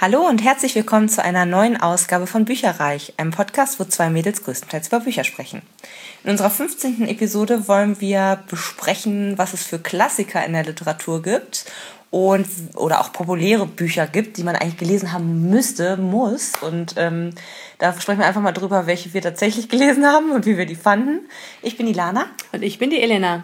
Hallo und herzlich willkommen zu einer neuen Ausgabe von Bücherreich, einem Podcast, wo zwei Mädels größtenteils über Bücher sprechen. In unserer 15. Episode wollen wir besprechen, was es für Klassiker in der Literatur gibt und oder auch populäre Bücher gibt, die man eigentlich gelesen haben müsste, muss. Und ähm, da sprechen wir einfach mal drüber, welche wir tatsächlich gelesen haben und wie wir die fanden. Ich bin die Lana. Und ich bin die Elena.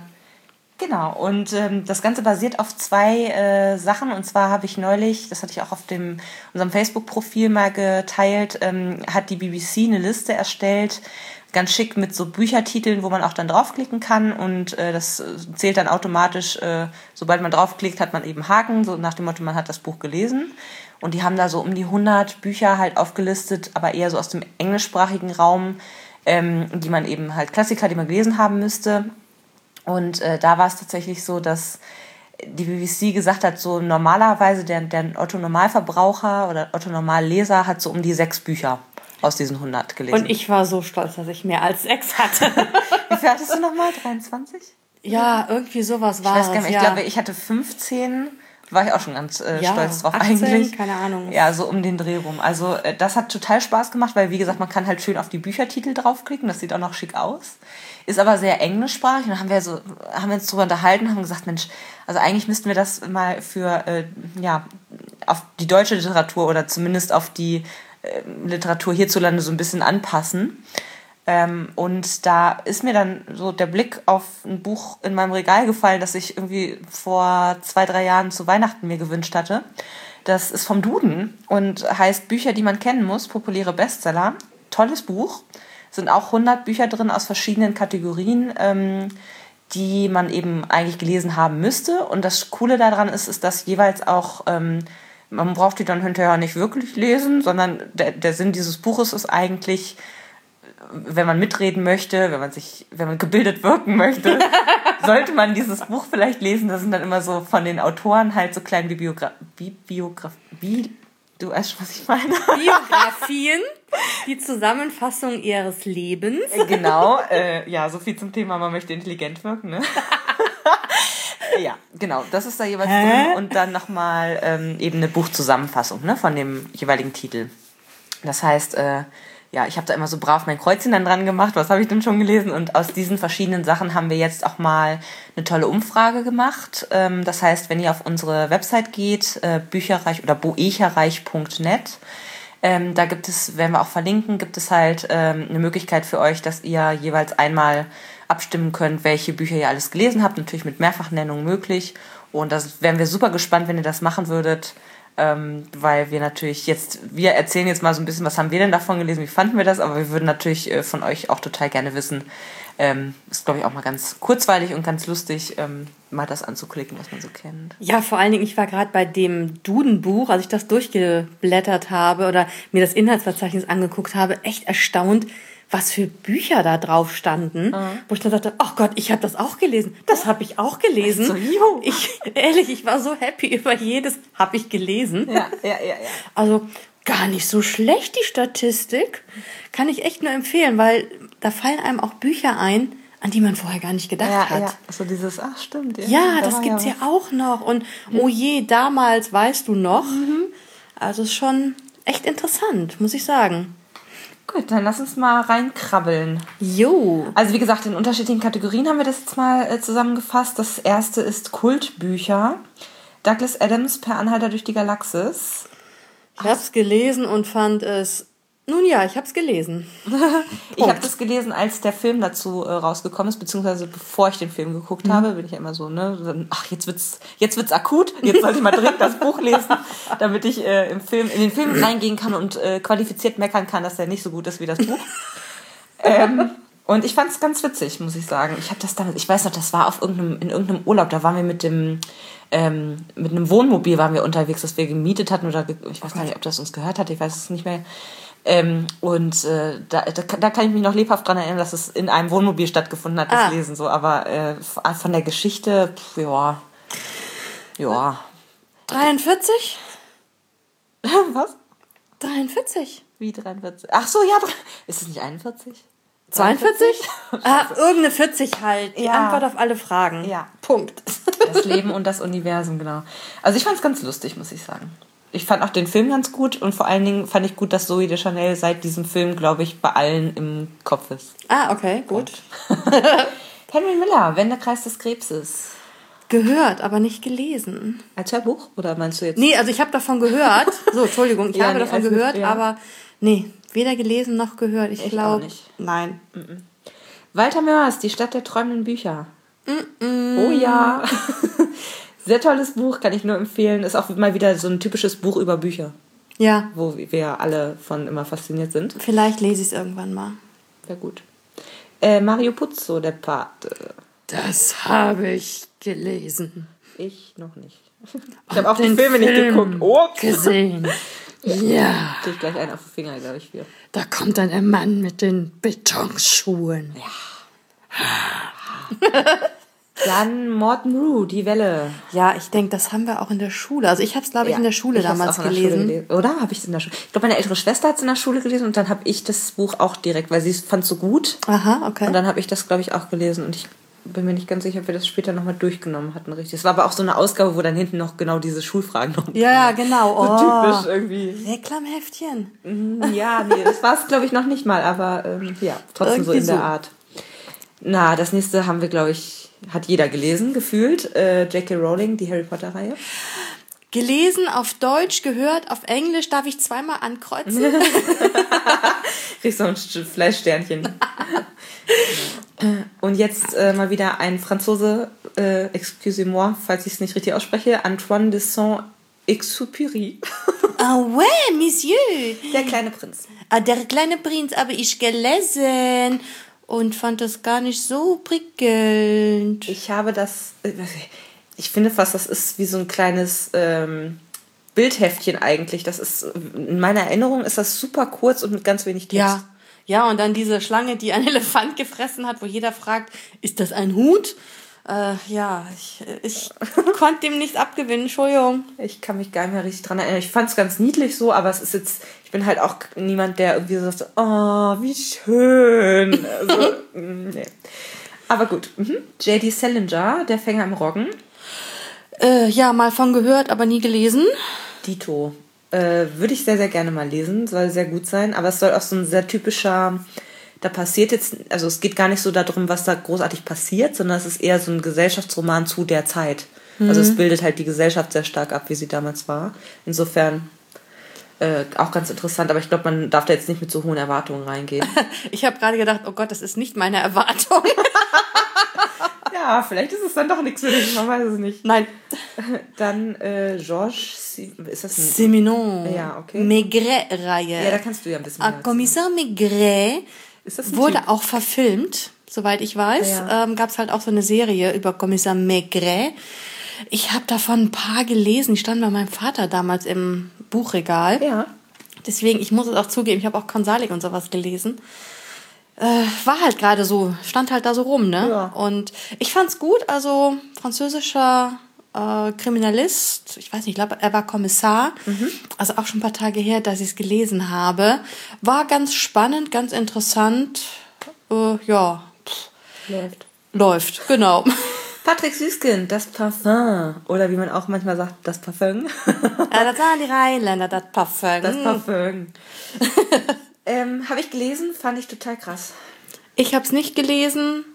Genau, und ähm, das Ganze basiert auf zwei äh, Sachen. Und zwar habe ich neulich, das hatte ich auch auf dem, unserem Facebook-Profil mal geteilt, ähm, hat die BBC eine Liste erstellt, ganz schick mit so Büchertiteln, wo man auch dann draufklicken kann. Und äh, das zählt dann automatisch, äh, sobald man draufklickt, hat man eben Haken, so nach dem Motto, man hat das Buch gelesen. Und die haben da so um die 100 Bücher halt aufgelistet, aber eher so aus dem englischsprachigen Raum, ähm, die man eben halt Klassiker, die man gelesen haben müsste. Und äh, da war es tatsächlich so, dass die BBC gesagt hat, so normalerweise der, der Otto-Normalverbraucher oder Otto-Normalleser hat so um die sechs Bücher aus diesen 100 gelesen. Und ich war so stolz, dass ich mehr als sechs hatte. Wie viel hattest du nochmal? 23? Ja, irgendwie sowas war ich gar nicht, es. Ich ja. glaube, ich hatte 15 war ich auch schon ganz äh, Ja, stolz drauf 18, eigentlich. keine Ahnung. Ja, so um den Dreh rum. Also äh, das hat total Spaß gemacht, weil wie gesagt, man kann halt schön auf die Büchertitel draufklicken, das sieht auch noch schick aus. Ist aber sehr englischsprachig und haben wir so haben wir uns drüber unterhalten, haben gesagt, Mensch, also eigentlich müssten wir das mal für äh, ja, auf die deutsche Literatur oder zumindest auf die äh, Literatur hierzulande so ein bisschen anpassen. Ähm, und da ist mir dann so der Blick auf ein Buch in meinem Regal gefallen, das ich irgendwie vor zwei, drei Jahren zu Weihnachten mir gewünscht hatte. Das ist vom Duden und heißt Bücher, die man kennen muss, populäre Bestseller. Tolles Buch. Sind auch 100 Bücher drin aus verschiedenen Kategorien, ähm, die man eben eigentlich gelesen haben müsste. Und das Coole daran ist, ist, dass jeweils auch, ähm, man braucht die dann hinterher nicht wirklich lesen, sondern der, der Sinn dieses Buches ist eigentlich, wenn man mitreden möchte, wenn man sich, wenn man gebildet wirken möchte, sollte man dieses Buch vielleicht lesen. Das sind dann immer so von den Autoren halt so kleine Bibliogra Bi Biograf Bi du weißt was ich meine. Biografien, die Zusammenfassung ihres Lebens. genau, äh, ja, so viel zum Thema, man möchte intelligent wirken, ne? ja, genau, das ist da jeweils Hä? drin und dann nochmal ähm, eben eine Buchzusammenfassung ne, von dem jeweiligen Titel. Das heißt, äh, ja, ich habe da immer so brav mein Kreuzchen dann dran gemacht, was habe ich denn schon gelesen? Und aus diesen verschiedenen Sachen haben wir jetzt auch mal eine tolle Umfrage gemacht. Ähm, das heißt, wenn ihr auf unsere Website geht, äh, bücherreich oder boecherreich.net, ähm, da gibt es, werden wir auch verlinken, gibt es halt ähm, eine Möglichkeit für euch, dass ihr jeweils einmal abstimmen könnt, welche Bücher ihr alles gelesen habt, natürlich mit Mehrfachnennung möglich. Und das wären wir super gespannt, wenn ihr das machen würdet, ähm, weil wir natürlich jetzt, wir erzählen jetzt mal so ein bisschen, was haben wir denn davon gelesen, wie fanden wir das, aber wir würden natürlich äh, von euch auch total gerne wissen. Ähm, ist, glaube ich, auch mal ganz kurzweilig und ganz lustig, ähm, mal das anzuklicken, was man so kennt. Ja, vor allen Dingen, ich war gerade bei dem Duden-Buch, als ich das durchgeblättert habe oder mir das Inhaltsverzeichnis angeguckt habe, echt erstaunt, was für Bücher da drauf standen, wo ich dann sagte, ach Gott, ich habe das auch gelesen, das habe ich auch gelesen. So, juhu. ich, ehrlich, ich war so happy über jedes, habe ich gelesen. Ja, ja, ja, ja. Also gar nicht so schlecht die Statistik, kann ich echt nur empfehlen, weil da fallen einem auch Bücher ein, an die man vorher gar nicht gedacht Ja, hat. ja. So dieses, ach stimmt. Ja, da das war gibt's ja, was. auch noch. Und oh je, damals weißt du noch. Mhm. Also ist schon echt interessant, muss ich sagen. Gut, dann lass uns mal reinkrabbeln. Jo. Also wie gesagt, in unterschiedlichen Kategorien haben wir das jetzt mal äh, zusammengefasst. Das erste ist Kultbücher. Douglas Adams per Anhalter durch die Galaxis. Ich hab's gelesen und fand es. Nun ja, ich hab's gelesen. Ich habe das gelesen, als der Film dazu äh, rausgekommen ist, beziehungsweise bevor ich den Film geguckt habe, bin ich ja immer so, ne, dann, ach, jetzt wird's, jetzt wird's akut, jetzt sollte ich mal dringend das Buch lesen, damit ich äh, im Film, in den Film reingehen kann und äh, qualifiziert meckern kann, dass der nicht so gut ist wie das Buch. ähm, und ich fand es ganz witzig, muss ich sagen. Ich habe das damals, ich weiß noch, das war auf irgendeinem, in irgendeinem Urlaub, da waren wir mit dem, ähm, mit einem Wohnmobil waren wir unterwegs, das wir gemietet hatten oder ich weiß gar nicht, ob das uns gehört hat, ich weiß es nicht mehr. Ähm, und äh, da, da, da kann ich mich noch lebhaft dran erinnern, dass es in einem Wohnmobil stattgefunden hat, das Ah. Lesen so. Aber äh, von der Geschichte, pf, ja, ja. 43? Was? 43. Wie 43? Ach so, ja, ist es nicht 41? 42? ah, irgendeine 40 halt. Die Ja. Antwort auf alle Fragen. Ja. Punkt. Das Leben und das Universum, genau. Also ich fand es ganz lustig, muss ich sagen. Ich fand auch den Film ganz gut und vor allen Dingen fand ich gut, dass Zoe de Chanel seit diesem Film, glaube ich, bei allen im Kopf ist. Ah, okay, gut. Henry Miller, Wendekreis des Krebses. Gehört, aber nicht gelesen. Als Hörbuch? Oder meinst du jetzt? Nee, also ich habe davon gehört. So, Entschuldigung, ich Ja, habe nee, davon gehört, ja. aber nee, weder gelesen noch gehört. Ich Ich glaube. nicht. Nein. Walter Mörs, Die Stadt der träumenden Bücher. Oh ja. Sehr tolles Buch, kann ich nur empfehlen. Ist auch mal wieder so ein typisches Buch über Bücher, Ja, wo wir alle von immer fasziniert sind. vielleicht lese ich es irgendwann mal. Sehr gut. Äh, Mario Puzo, der Pate. Das habe ich gelesen. Ich noch nicht. Ich habe auch die Filme nicht geguckt. Oh, gesehen. Ja, krieg ich gleich einen auf den Finger, glaube ich, für. da kommt dann der Mann mit den Betonschuhen. Dann Morton Rue, Die Welle. Ja, ich denke, das haben wir auch in der Schule. Also ich habe es, glaube ich, in der Schule damals der Schule gelesen. gelesen. Oder habe ich es in der Schule? Ich glaube, meine ältere Schwester hat es in der Schule gelesen und dann habe ich das Buch auch direkt, weil sie fand es so gut. Aha, okay. Und dann habe ich das, glaube ich, auch gelesen und ich bin mir nicht ganz sicher, ob wir das später nochmal durchgenommen hatten, richtig. Es war aber auch so eine Ausgabe, wo dann hinten noch genau diese Schulfragen noch. ja, ja, genau. So Oh. typisch irgendwie. Reklamheftchen. Mhm, Ja, nee, das war es, glaube ich, noch nicht mal, aber ähm, ja, trotzdem so Irgendwie in der so. Art. Na, das nächste haben wir, glaube ich, hat jeder gelesen, gefühlt. Äh, J.K. Rowling, die Harry Potter-Reihe. Gelesen auf Deutsch, gehört auf Englisch. Darf ich zweimal ankreuzen? Kriegst du ein St- Fleischsternchen. Äh, Und jetzt äh, mal wieder ein Franzose, äh, excusez-moi, falls ich es nicht richtig ausspreche, Antoine de Saint-Exupéry. ah ouais, Monsieur. Der kleine Prinz. Ah, der kleine Prinz habe ich gelesen und fand das gar nicht so prickelnd. Ich habe das, äh, ich finde fast, das ist wie so ein kleines ähm, Bildheftchen eigentlich. Das ist, in meiner Erinnerung ist das super kurz und mit ganz wenig Text. Ja. Ja, und dann diese Schlange, die einen Elefant gefressen hat, wo jeder fragt, ist das ein Hut? Äh, ja, ich, ich konnte dem nicht abgewinnen, Entschuldigung. Ich kann mich gar nicht mehr richtig dran erinnern. Ich fand es ganz niedlich so, aber es ist jetzt, ich bin halt auch niemand, der irgendwie so sagt, oh, wie schön. Also, mm, nee. Aber gut. Mhm. J.D. Salinger, Der Fänger im Roggen. Äh, ja, mal von gehört, aber nie gelesen. Dito. Äh, Würde ich sehr, sehr gerne mal lesen. Soll sehr gut sein. Aber es soll auch so ein sehr typischer, da passiert jetzt, also es geht gar nicht so darum, was da großartig passiert, sondern es ist eher so ein Gesellschaftsroman zu der Zeit. Also es bildet halt die Gesellschaft sehr stark ab, wie sie damals war. Insofern äh, auch ganz interessant, aber ich glaube, man darf da jetzt nicht mit so hohen Erwartungen reingehen. Ich habe gerade gedacht, oh Gott, das ist nicht meine Erwartung. ja, vielleicht ist es dann doch nichts für dich, man weiß es nicht. Nein. Dann äh, Georges, ist das ein... Seminon. Ja, okay. Maigret-Reihe. Ja, da kannst du ja ein bisschen Ah, mehr Kommissar Maigret wurde Typ? auch verfilmt, soweit ich weiß. Ja. Ähm, Gab es halt auch so eine Serie über Kommissar Maigret. Ich habe davon ein paar gelesen. Die standen bei meinem Vater damals im Buchregal. Ja. Deswegen, ich muss es auch zugeben, ich habe auch Konsalik und sowas gelesen. Äh, war halt gerade so, stand halt da so rum, ne? Ja. Und ich fand's gut, also französischer äh, Kriminalist, ich weiß nicht, ich glaube, er war Kommissar, also auch schon ein paar Tage her, dass ich es gelesen habe. War ganz spannend, ganz interessant. Äh, ja, Läuft. läuft, genau. Patrick Süßkind, das Parfum. Oder wie man auch manchmal sagt, das Parfum. ja, das waren die Rheinländer, das Parfum. Das Parfum. ähm, habe ich gelesen, fand ich total krass. Ich habe es nicht gelesen.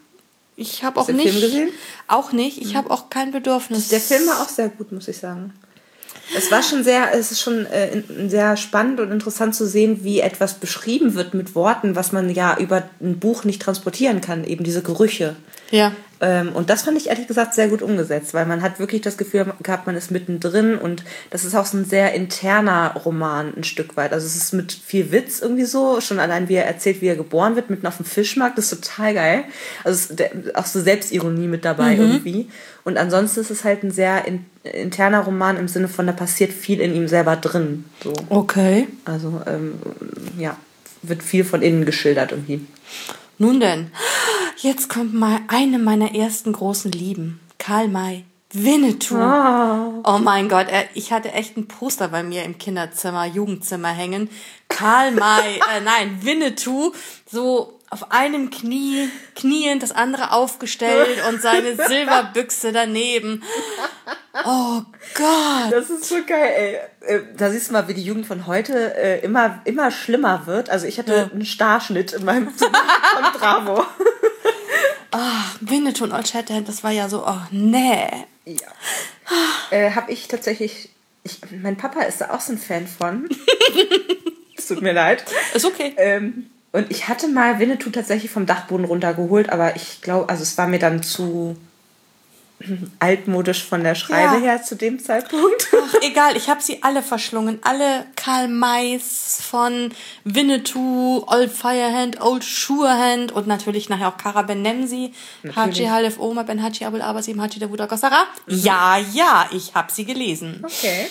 Ich habe auch du den nicht. Film gesehen? Auch nicht. Ich habe auch kein Bedürfnis. Der Film war auch sehr gut, muss ich sagen. Es war schon sehr, es ist schon äh, sehr spannend und interessant zu sehen, wie etwas beschrieben wird mit Worten, was man ja über ein Buch nicht transportieren kann, eben diese Gerüche. Ja. Ähm, und das fand ich ehrlich gesagt sehr gut umgesetzt, weil man hat wirklich das Gefühl gehabt, man ist mittendrin und das ist auch so ein sehr interner Roman ein Stück weit. Also es ist mit viel Witz irgendwie so, schon allein wie er erzählt, wie er geboren wird, mitten auf dem Fischmarkt, das ist total geil. Also es ist der- auch so Selbstironie mit dabei irgendwie. Und ansonsten ist es halt ein sehr in, interner Roman im Sinne von, da passiert viel in ihm selber drin. So. Okay. Also ähm, ja, wird viel von innen geschildert irgendwie. Nun denn, jetzt kommt mal eine meiner ersten großen Lieben. Karl May. Winnetou. Oh mein Gott, ich hatte echt ein Poster bei mir im Kinderzimmer, Jugendzimmer hängen. Karl May, äh, nein, Winnetou. So auf einem Knie, kniend, das andere aufgestellt und seine Silberbüchse daneben. Oh Gott. Das ist so geil, ey. Äh, da siehst du mal, wie die Jugend von heute äh, immer, immer schlimmer wird. Also ich hatte ja. einen Starschnitt in meinem Zimmer von Bravo. Ah, oh, Winnetou und Old Shatterhand, das war ja so, oh nee. Ja. äh, hab ich tatsächlich, ich, mein Papa ist da auch so ein Fan von. es tut mir leid. Ist okay. Ähm, und ich hatte mal Winnetou tatsächlich vom Dachboden runtergeholt, aber ich glaube, also es war mir dann zu altmodisch von der Schreibe ja. her zu dem Zeitpunkt. Ach, egal, ich habe sie alle verschlungen. Alle Karl Mays von Winnetou, Old Firehand, Old Surehand und natürlich nachher auch Kara Ben Nemsi, Haji Halef Oma Ben Haji Abul Abasim Haji Davuda Gossara. Mhm. Ja, ja, ich habe sie gelesen. Okay.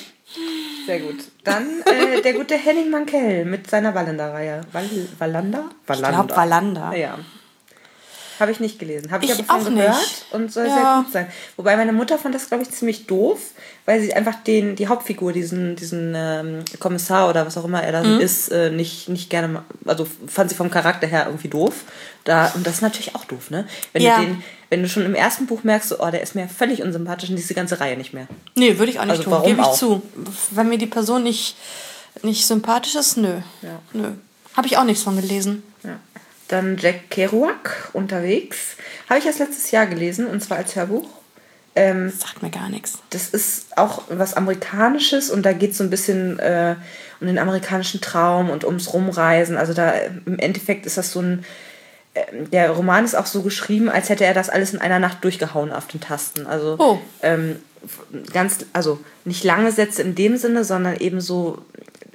Sehr gut. Dann äh, der gute Henning Mankell mit seiner Wallander-Reihe. Wall Wallander? Wallander? Ich glaube Wallander. Ja. Habe ich nicht gelesen. Habe ich, ich aber von gehört nicht. und soll ja. sehr gut sein. Wobei meine Mutter fand das, glaube ich, ziemlich doof, weil sie einfach den, die Hauptfigur, diesen, diesen ähm, Kommissar oder was auch immer er da mhm. ist, äh, nicht, nicht gerne, also fand sie vom Charakter her irgendwie doof. Da, und das ist natürlich auch doof, ne? Wenn ja. du den, wenn du schon im ersten Buch merkst, oh, der ist mir völlig unsympathisch und diese ganze Reihe nicht mehr. Nee, würde ich auch nicht also, tun, gebe ich auch? zu. Wenn mir die Person nicht, nicht sympathisch ist, nö. Ja. Nö. Habe ich auch nichts von gelesen. Ja. Dann Jack Kerouac unterwegs. Habe ich erst letztes Jahr gelesen und zwar als Hörbuch. Ähm, Sagt mir gar nichts. Das ist auch was Amerikanisches und da geht es so ein bisschen äh, um den amerikanischen Traum und ums Rumreisen. Also da im Endeffekt ist das so ein. Äh, der Roman ist auch so geschrieben, als hätte er das alles in einer Nacht durchgehauen auf den Tasten. Also oh. ähm, ganz, also nicht lange Sätze in dem Sinne, sondern eben so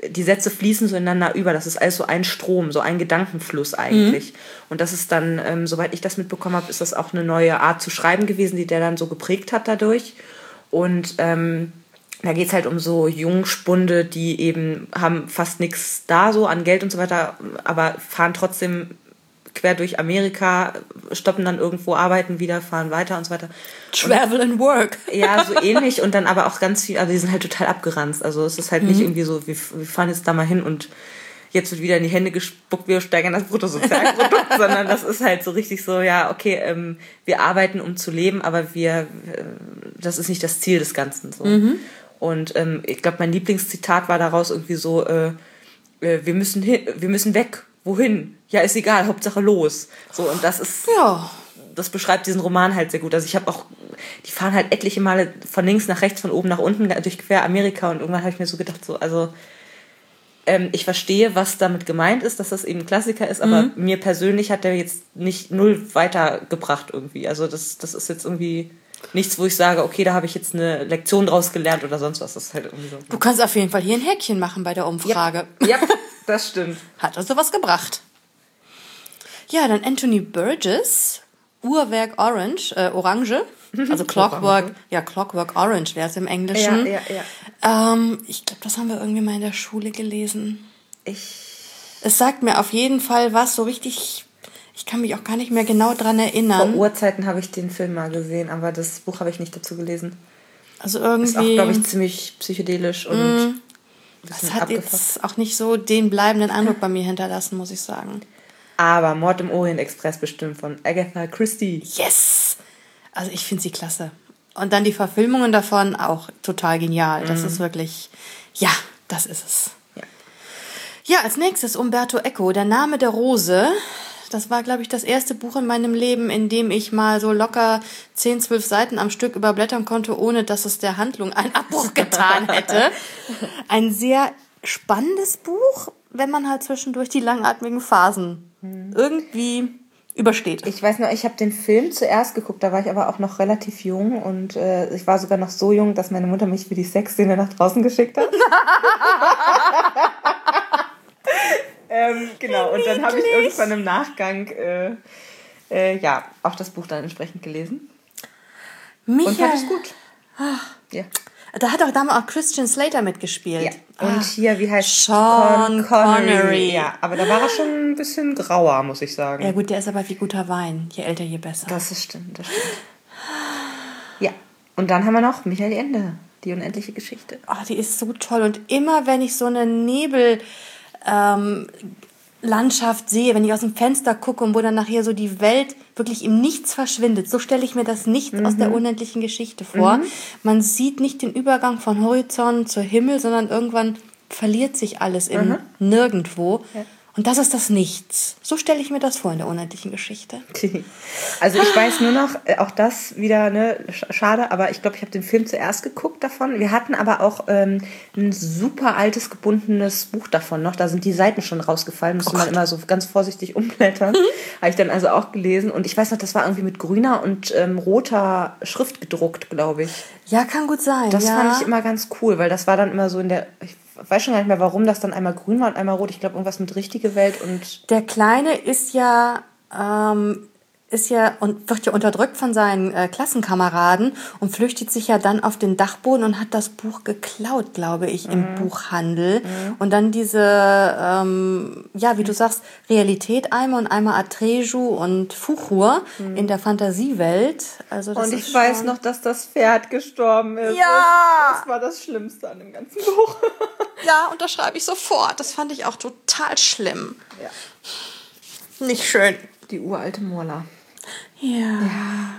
die Sätze fließen so ineinander über. Das ist alles so ein Strom, so ein Gedankenfluss eigentlich. Mhm. Und das ist dann, ähm, soweit ich das mitbekommen habe, ist das auch eine neue Art zu schreiben gewesen, die der dann so geprägt hat dadurch. Und ähm, da geht es halt um so Jungspunde, die eben haben fast nichts da so an Geld und so weiter, aber fahren trotzdem quer durch Amerika, stoppen dann irgendwo, arbeiten wieder, fahren weiter und so weiter. Travel and work. Ja, so ähnlich und dann aber auch ganz viel, aber die sind halt total abgeranzt. Also es ist halt mhm. nicht irgendwie so, wir, wir fahren jetzt da mal hin und jetzt wird wieder in die Hände gespuckt, wir steigern das Bruttosozialprodukt, sondern das ist halt so richtig so, ja, okay, ähm, wir arbeiten, um zu leben, aber wir, äh, das ist nicht das Ziel des Ganzen. So. Mhm. Und ähm, ich glaube, mein Lieblingszitat war daraus irgendwie so, äh, äh, wir müssen hin, wir müssen weg wohin? Ja, ist egal, Hauptsache los. So, und das ist. Ja. Das beschreibt diesen Roman halt sehr gut. Also ich habe auch, die fahren halt etliche Male von links nach rechts, von oben nach unten durch quer Amerika und irgendwann habe ich mir so gedacht, so, also ähm, ich verstehe, was damit gemeint ist, dass das eben ein Klassiker ist, aber mhm. mir persönlich hat der jetzt nicht null weitergebracht irgendwie. Also das, das ist jetzt irgendwie nichts, wo ich sage, okay, da habe ich jetzt eine Lektion draus gelernt oder sonst was. Das ist halt irgendwie so. Du kannst auf jeden Fall hier ein Häkchen machen bei der Umfrage. Ja, ja das stimmt. Hat also was gebracht. Ja, dann Anthony Burgess, Uhrwerk Orange, äh, Orange. Also Clockwork, ja, Clockwork Orange wäre es im Englischen. Ja, ja, ja. Ähm, ich glaube, das haben wir irgendwie mal in der Schule gelesen. Ich. Es sagt mir auf jeden Fall was, so richtig ich kann mich auch gar nicht mehr genau dran erinnern. Vor Urzeiten habe ich den Film mal gesehen, aber das Buch habe ich nicht dazu gelesen. Also irgendwie. Ist auch, glaube ich, ziemlich psychedelisch und. Mm, das hat abgefuckt. jetzt auch nicht so den bleibenden Eindruck bei mir hinterlassen, muss ich sagen. Aber Mord im Orient Express bestimmt von Agatha Christie. Yes! Also ich finde sie klasse. Und dann die Verfilmungen davon auch total genial. Das mm. ist wirklich, ja, das ist es. Ja. ja, als nächstes Umberto Eco, Der Name der Rose. Das war, glaube ich, das erste Buch in meinem Leben, in dem ich mal so locker 10, 12 Seiten am Stück überblättern konnte, ohne dass es der Handlung einen Abbruch getan hätte. Ein sehr spannendes Buch, wenn man halt zwischendurch die langatmigen Phasen hm. irgendwie übersteht. Ich weiß noch, ich habe den Film zuerst geguckt, da war ich aber auch noch relativ jung und äh, ich war sogar noch so jung, dass meine Mutter mich für die Sexszene nach draußen geschickt hat. Ähm, genau, und dann habe ich irgendwann im Nachgang äh, äh, ja, auch das Buch dann entsprechend gelesen. Michael. Und fand es gut. Ach. Ja. Da hat auch damals auch Christian Slater mitgespielt. Ja. Und Ach. hier, wie heißt Sean Con Connery. Connery. Ja, aber da war er schon ein bisschen grauer, muss ich sagen. Ja gut, der ist aber wie guter Wein. Je älter, je besser. Das ist stimmt, das stimmt. Ja, und dann haben wir noch Michael Ende, die unendliche Geschichte. Oh, die ist so toll. Und immer wenn ich so eine Nebel ähm, Landschaft sehe, wenn ich aus dem Fenster gucke und wo dann nachher so die Welt wirklich im Nichts verschwindet. So stelle ich mir das nicht mhm. aus der mhm. unendlichen Geschichte vor. Mhm. Man sieht nicht den Übergang von Horizont zu Himmel, sondern irgendwann verliert sich alles im mhm. Nirgendwo. Ja. Und das ist das Nichts. So stelle ich mir das vor in der unendlichen Geschichte. Also ich weiß nur noch, äh, auch das wieder, ne, schade, aber ich glaube, ich habe den Film zuerst geguckt davon. Wir hatten aber auch ähm, ein super altes, gebundenes Buch davon noch. Da sind die Seiten schon rausgefallen, musste oh man immer so ganz vorsichtig umblättern. Mhm. habe ich dann also auch gelesen. Und ich weiß noch, das war irgendwie mit grüner und ähm, roter Schrift gedruckt, glaube ich. Ja, kann gut sein. Das ja. fand ich immer ganz cool, weil das war dann immer so in der, ich weiß schon gar nicht mehr, warum das dann einmal grün war und einmal rot. Ich glaube, irgendwas mit richtige Welt und. Der Kleine ist ja ähm, ist ja und wird ja unterdrückt von seinen äh, Klassenkameraden und flüchtet sich ja dann auf den Dachboden und hat das Buch geklaut, glaube ich, im mhm. Buchhandel. Mhm. Und dann diese, ähm, ja, wie du sagst, Realität einmal und einmal Atreju und Fuchur mhm. in der Fantasiewelt. Also das und ich weiß noch, dass das Pferd gestorben ist. Ja! Das, das war das Schlimmste an dem ganzen Buch. ja, und das schreibe ich sofort. Das fand ich auch total schlimm. Ja. Nicht schön. Die uralte Morla. Ja. ja.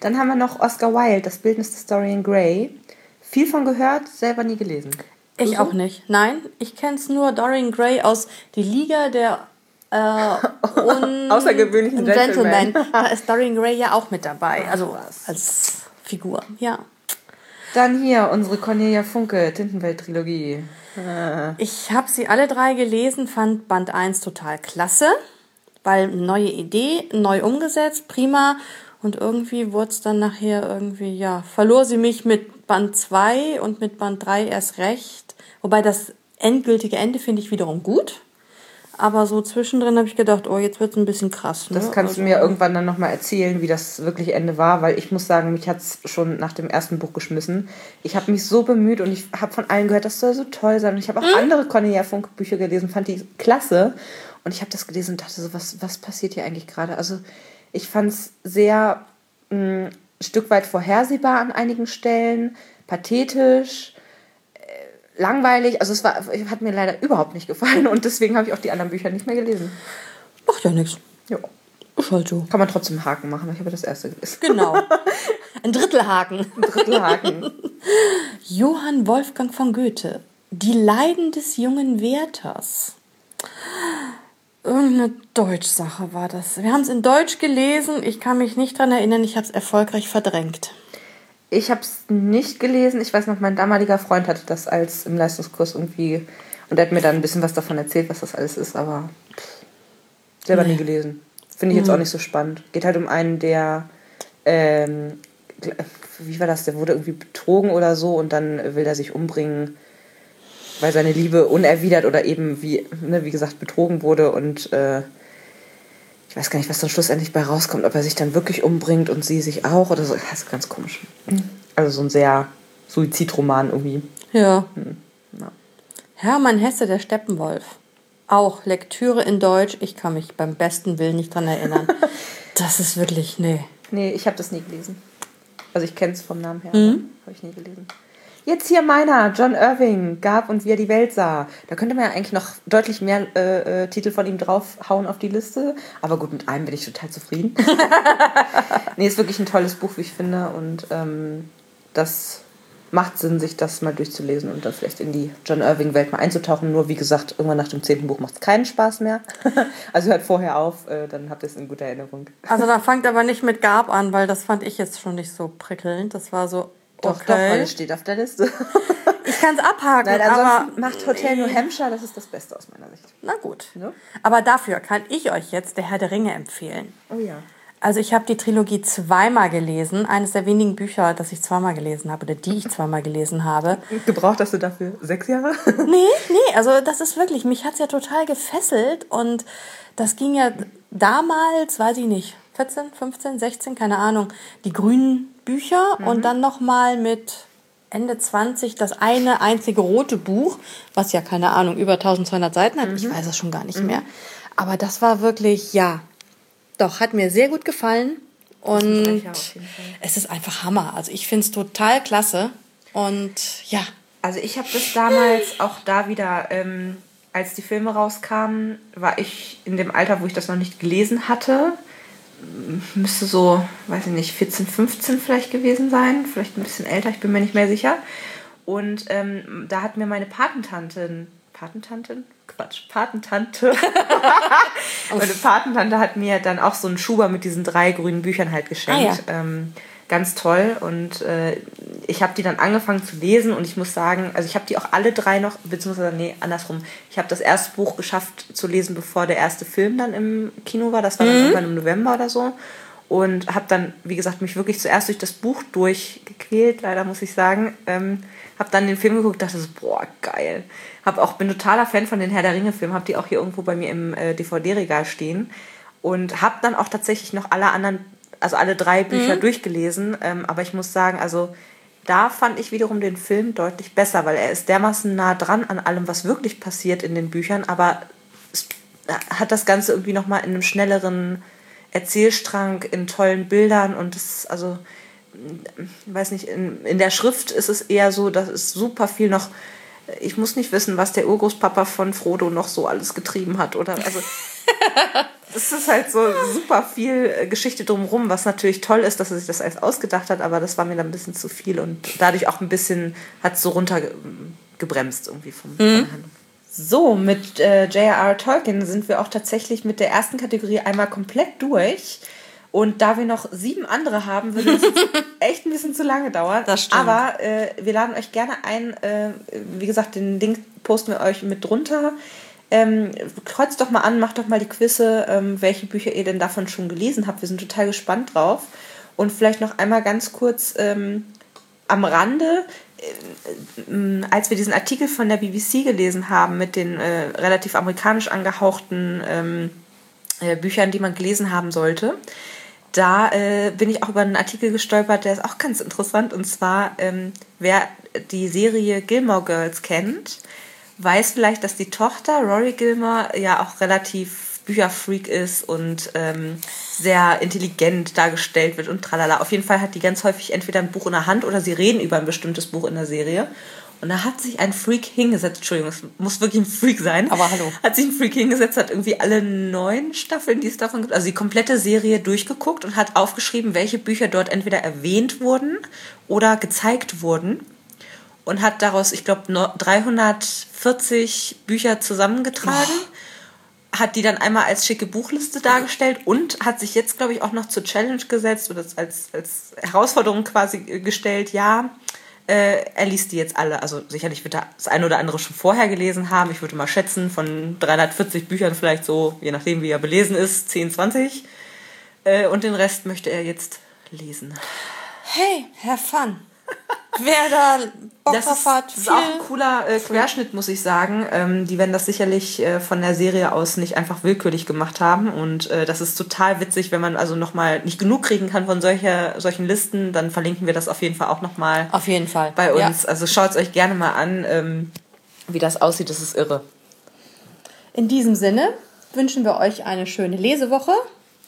Dann haben wir noch Oscar Wilde, das Bildnis des Dorian Gray. Viel von gehört, selber nie gelesen. Ich auch nicht. Nein, ich kenne es nur Dorian Gray aus Die Liga der äh, außergewöhnlichen Gentlemen. Gentlemen. Da ist Dorian Gray ja auch mit dabei, also als Figur. Ja. Dann hier unsere Cornelia Funke Tintenwelt-Trilogie. Ich habe sie alle drei gelesen, fand Band 1 total klasse weil neue Idee, neu umgesetzt, prima. Und irgendwie wurde es dann nachher irgendwie, ja, verlor sie mich mit Band 2 und mit Band 3 erst recht. Wobei das endgültige Ende finde ich wiederum gut. Aber so zwischendrin habe ich gedacht, oh, jetzt wird es ein bisschen krass. Ne? Das kannst also, du mir irgendwann dann nochmal erzählen, wie das wirklich Ende war, weil ich muss sagen, mich hat es schon nach dem ersten Buch geschmissen. Ich habe mich so bemüht und ich habe von allen gehört, das soll so toll sein. Und ich habe auch hm? andere Cornelia Funk Bücher gelesen, fand die klasse. Und ich habe das gelesen und dachte so, was, was passiert hier eigentlich gerade? Also ich fand es sehr mh, mm, ein Stück weit vorhersehbar an einigen Stellen, pathetisch, langweilig. Also es war, hat mir leider überhaupt nicht gefallen und deswegen habe ich auch die anderen Bücher nicht mehr gelesen. Macht ja nichts. Ja. Ist halt so. Kann man trotzdem einen Haken machen, ich habe das erste gelesen. Genau. Ein Drittelhaken. Ein Drittelhaken. Johann Wolfgang von Goethe. Die Leiden des jungen Werthers. Irgendeine Deutschsache war das. Wir haben es in Deutsch gelesen. Ich kann mich nicht daran erinnern. Ich habe es erfolgreich verdrängt. Ich habe es nicht gelesen. Ich weiß noch, mein damaliger Freund hatte das als im Leistungskurs irgendwie. Und er hat mir dann ein bisschen was davon erzählt, was das alles ist. Aber selber nee. nie gelesen. Finde ich jetzt mhm. auch nicht so spannend. Geht halt um einen, der. Ähm, wie war das? Der wurde irgendwie betrogen oder so und dann will er sich umbringen weil seine Liebe unerwidert oder eben, wie, ne, wie gesagt, betrogen wurde und äh, ich weiß gar nicht, was dann schlussendlich bei rauskommt, ob er sich dann wirklich umbringt und sie sich auch oder so. Das ist ganz komisch. Also so ein sehr Suizidroman irgendwie. Ja. Hm. ja. Hermann Hesse, der Steppenwolf. Auch Lektüre in Deutsch. Ich kann mich beim besten Willen nicht dran erinnern. das ist wirklich, nee. Nee, ich habe das nie gelesen. Also ich kenne es vom Namen her, mhm. habe ich nie gelesen. Jetzt hier meiner, John Irving, gab und wie er die Welt sah. Da könnte man ja eigentlich noch deutlich mehr äh, äh, Titel von ihm draufhauen auf die Liste. Aber gut, mit einem bin ich total zufrieden. nee, ist wirklich ein tolles Buch, wie ich finde. Und ähm, das macht Sinn, sich das mal durchzulesen und dann vielleicht in die John Irving-Welt mal einzutauchen. Nur wie gesagt, irgendwann nach dem zehnten Buch macht es keinen Spaß mehr. also hört vorher auf, äh, dann habt ihr es in guter Erinnerung. Also da fangt aber nicht mit Gab an, weil das fand ich jetzt schon nicht so prickelnd. Das war so, doch, okay. doch, weil es steht auf der Liste. ich kann es abhaken. Nein, aber macht Hotel New Hampshire, das ist das Beste aus meiner Sicht. Na gut. Ne? Aber dafür kann ich euch jetzt der Herr der Ringe empfehlen. Oh ja. Also ich habe die Trilogie zweimal gelesen. Eines der wenigen Bücher, das ich zweimal gelesen habe oder die ich zweimal gelesen habe. Gebraucht hast du dafür sechs Jahre? nee, nee, also das ist wirklich, mich hat es ja total gefesselt und das ging ja damals, weiß ich nicht, 14, 15, 16, keine Ahnung, die grünen Bücher mhm. und dann nochmal mit Ende 20 das eine einzige rote Buch, was ja keine Ahnung, über 1200 Seiten hat. Mhm. Ich weiß es schon gar nicht mhm. mehr. Aber das war wirklich, ja, doch, hat mir sehr gut gefallen. Und es ist einfach Hammer. Also ich finde es total klasse. Und ja. Also ich habe das damals auch da wieder ähm, als die Filme rauskamen, war ich in dem Alter, wo ich das noch nicht gelesen hatte. Müsste so, weiß ich nicht, 14, 15 vielleicht gewesen sein. Vielleicht ein bisschen älter, ich bin mir nicht mehr sicher. Und ähm, da hat mir meine Patentantin, Patentantin? Quatsch, Patentante. meine Patentante hat mir dann auch so einen Schuber mit diesen drei grünen Büchern halt geschenkt. Ah, ja. ähm, ganz toll und äh, ich habe die dann angefangen zu lesen und ich muss sagen, also ich habe die auch alle drei noch, beziehungsweise nee, andersrum, ich habe das erste Buch geschafft zu lesen, bevor der erste Film dann im Kino war, das war dann mhm. irgendwann im November oder so. Und habe dann, wie gesagt, mich wirklich zuerst durch das Buch durchgequält, leider muss ich sagen, ähm, habe dann den Film geguckt, dachte so, boah, geil. Hab auch, bin totaler Fan von den Herr der Ringe-Filmen, habe die auch hier irgendwo bei mir im äh, DVD-Regal stehen. Und habe dann auch tatsächlich noch alle anderen also alle drei Bücher mhm. durchgelesen. Ähm, aber ich muss sagen, also da fand ich wiederum den Film deutlich besser, weil er ist dermaßen nah dran an allem, was wirklich passiert in den Büchern, aber es hat das Ganze irgendwie nochmal in einem schnelleren Erzählstrang, in tollen Bildern und das, also, ich weiß nicht, in, in der Schrift ist es eher so, dass es super viel noch ich muss nicht wissen, was der Urgroßpapa von Frodo noch so alles getrieben hat, oder? Also, es ist halt so super viel äh, Geschichte drumherum, was natürlich toll ist, dass er sich das alles ausgedacht hat, aber das war mir dann ein bisschen zu viel und dadurch auch ein bisschen hat so runtergebremst irgendwie vom, mhm. So, mit äh, J.R.R. Tolkien sind wir auch tatsächlich mit der ersten Kategorie einmal komplett durch. Und da wir noch sieben andere haben, würde es echt ein bisschen zu lange dauern. Das stimmt. Aber äh, wir laden euch gerne ein. Äh, wie gesagt, den Link posten wir euch mit drunter. Ähm, kreuzt doch mal an, macht doch mal die Quizze, ähm, welche Bücher ihr denn davon schon gelesen habt. Wir sind total gespannt drauf. Und vielleicht noch einmal ganz kurz ähm, am Rande, äh, als wir diesen Artikel von der BBC gelesen haben mit den äh, relativ amerikanisch angehauchten ähm, äh, Büchern, die man gelesen haben sollte, da äh, bin ich auch über einen Artikel gestolpert, der ist auch ganz interessant. Und zwar, ähm, wer die Serie Gilmore Girls kennt, weiß vielleicht, dass die Tochter Rory Gilmore ja auch relativ Bücherfreak ist und ähm, sehr intelligent dargestellt wird und tralala. Auf jeden Fall hat die ganz häufig entweder ein Buch in der Hand oder sie reden über ein bestimmtes Buch in der Serie. Und da hat sich ein Freak hingesetzt, Entschuldigung, es muss wirklich ein Freak sein. Aber hallo. Hat sich ein Freak hingesetzt, hat irgendwie alle neun Staffeln, die es davon gibt, also die komplette Serie durchgeguckt und hat aufgeschrieben, welche Bücher dort entweder erwähnt wurden oder gezeigt wurden. Und hat daraus, ich glaube, 340 Bücher zusammengetragen. Oh. Hat die dann einmal als schicke Buchliste dargestellt und hat sich jetzt, glaube ich, auch noch zur Challenge gesetzt oder als, als Herausforderung quasi gestellt, ja, äh, er liest die jetzt alle. Also sicherlich wird er das eine oder andere schon vorher gelesen haben. Ich würde mal schätzen, von 340 Büchern vielleicht so, je nachdem wie er belesen ist, 10, 20. Äh, und den Rest möchte er jetzt lesen. Hey, Herr Fun. Wer da Bock das drauf hat. Das ist auch ein cooler äh, Querschnitt, muss ich sagen. Ähm, die werden das sicherlich äh, von der Serie aus nicht einfach willkürlich gemacht haben. Und äh, das ist total witzig, wenn man also nochmal nicht genug kriegen kann von solcher, solchen Listen, dann verlinken wir das auf jeden Fall auch nochmal. Auf jeden Fall. Bei uns. Ja. Also schaut es euch gerne mal an, ähm, wie das aussieht. Das ist irre. In diesem Sinne wünschen wir euch eine schöne Lesewoche.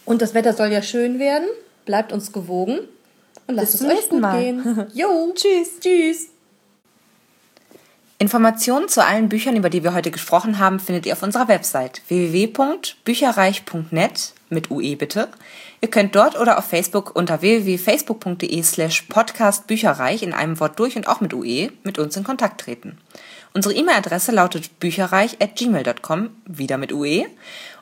Und das Wetter soll ja schön werden. Bleibt uns gewogen. Und lasst es euch gut Mal. gehen. Jo, tschüss. Tschüss. Informationen zu allen Büchern, über die wir heute gesprochen haben, findet ihr auf unserer Website www.bücherreich.net mit UE bitte. Ihr könnt dort oder auf Facebook unter www.facebook.de slash podcastbücherreich in einem Wort durch und auch mit UE mit uns in Kontakt treten. Unsere E-Mail-Adresse lautet bücherreich at gmail.com, wieder mit UE.